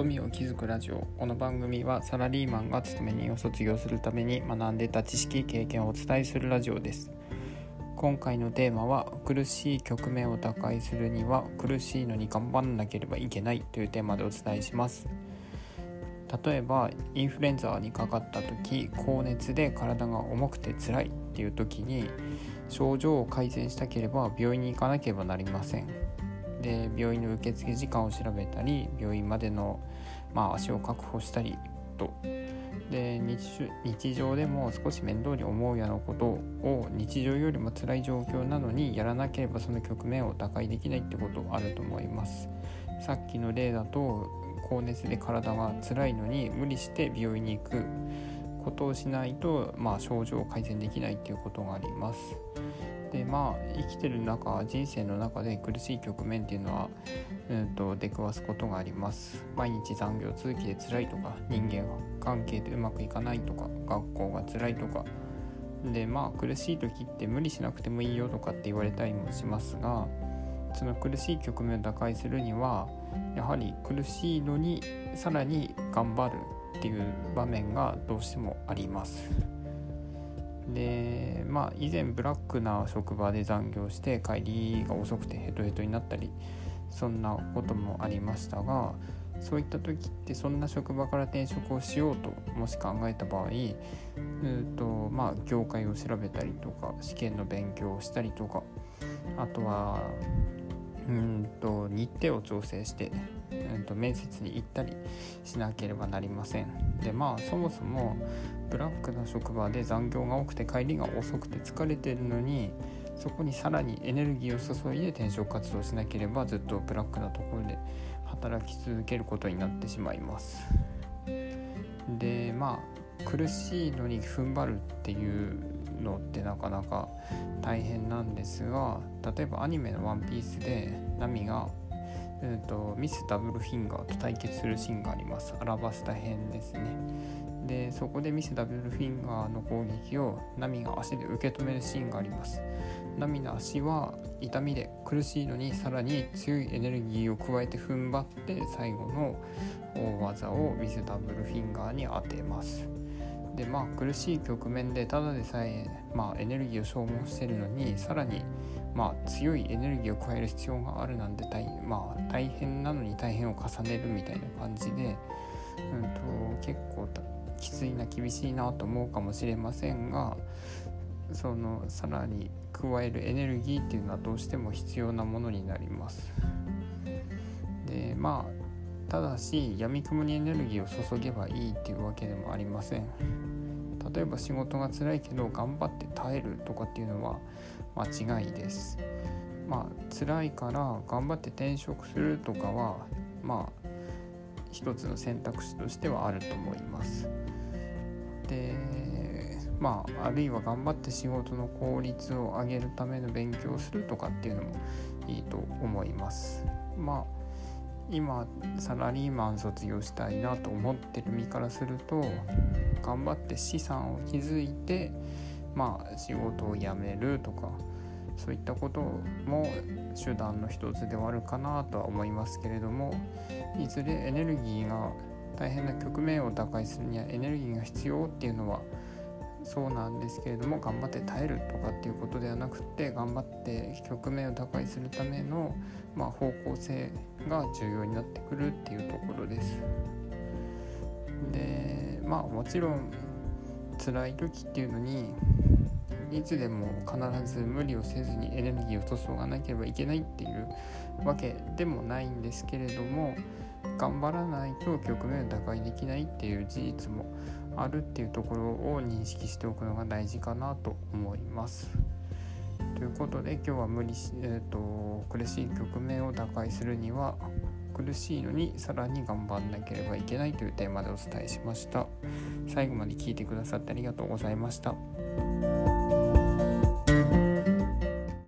富を築くラジオ。この番組はサラリーマンが勤め人を卒業するために学んでた知識経験をお伝えするラジオです。今回のテーマは苦しい局面を打開するには苦しいのに頑張らなければいけないというテーマでお伝えします。例えばインフルエンザにかかった時高熱で体が重くて辛いっていう時に症状を改善したければ病院に行かなければなりません。で病院の受付時間を調べたり病院までの、まあ、足を確保したりと。で日常でも少し面倒に思うようなことを日常よりも辛い状況なのにやらなければその局面を打開できないってことあると思います。さっきの例だと高熱で体が辛いのに無理して病院に行く。ことをしないと、まあ、症状を改善できないっていうことがあります。でまあ生きてる中人生の中で苦しい局面っていうのは、うんと、出くわすことがあります毎日残業続きで辛いとか人間関係でうまくいかないとか学校が辛いとかでまあ苦しい時って無理しなくてもいいよとかって言われたりもしますがその苦しい局面を打開するにはやはり苦しいのにさらに頑張るっていう場面がどうしてもあります。でまあ以前ブラックな職場で残業して帰りが遅くてヘトヘトになったりそんなこともありましたがそういった時ってそんな職場から転職をしようともし考えた場合うんとまあ業界を調べたりとか試験の勉強をしたりとかあとはうんと日程を調整してうんと面接に行ったりしなければなりません。でまあそもそもブラックな職場で残業が多くて帰りが遅くて疲れてるのにそこにさらにエネルギーを注いで転職活動しなければずっとブラックなところで働き続けることになってしまいますでまあ苦しいのに踏ん張るっていうのってなかなか大変なんですが例えばアニメの「ワンピースでナミがえーと、ミス・ダブルフィンガーと対決するシーンがあります。アラバスタ編ですね。でそこでミス・ダブルフィンガーの攻撃をナミが足で受け止めるシーンがあります。ナミの足は痛みで苦しいのにさらに強いエネルギーを加えて踏ん張って最後の大技をミス・ダブルフィンガーに当てます。でまあ苦しい局面でただでさえ、まあ、エネルギーを消耗してるのにさらにまあ、強いエネルギーを加える必要があるなんて大,、まあ、大変なのに大変を重ねるみたいな感じで、うんと、結構きついな厳しいなと思うかもしれませんがそのさらに加えるエネルギーっていうのはどうしても必要なものになります。でまあただし闇雲にエネルギーを注げばいいっていうわけでもありません。例えば仕事が辛いけど頑張って耐えるとかっていうのは間違いです。まあ辛いから頑張って転職するとかはまあ一つの選択肢としてはあると思います。でまああるいは頑張って仕事の効率を上げるための勉強をするとかっていうのもいいと思います。まあ今サラリーマン卒業したいなと思ってる身からすると頑張って資産を築いてまあ仕事を辞めるとかそういったことも手段の一つではあるかなとは思いますけれどもいずれエネルギーが大変な局面を打開するにはエネルギーが必要っていうのはそうなんですけれども頑張って耐えるとかっていうことではなくて頑張って局面を打開するための、まあ、方向性が重要になってくるっていうところです。でまあもちろん辛い時っていうのにいつでも必ず無理をせずにエネルギーを注がなければいけないっていうわけでもないんですけれども頑張らないと局面を打開できないっていう事実もあるっていうところを認識しておくのが大事かなと思います。ということで今日は無理し、えーと、苦しい局面を打開するには苦しいのにさらに頑張んなければいけないというテーマでお伝えしました。最後まで聞いてくださってありがとうございました。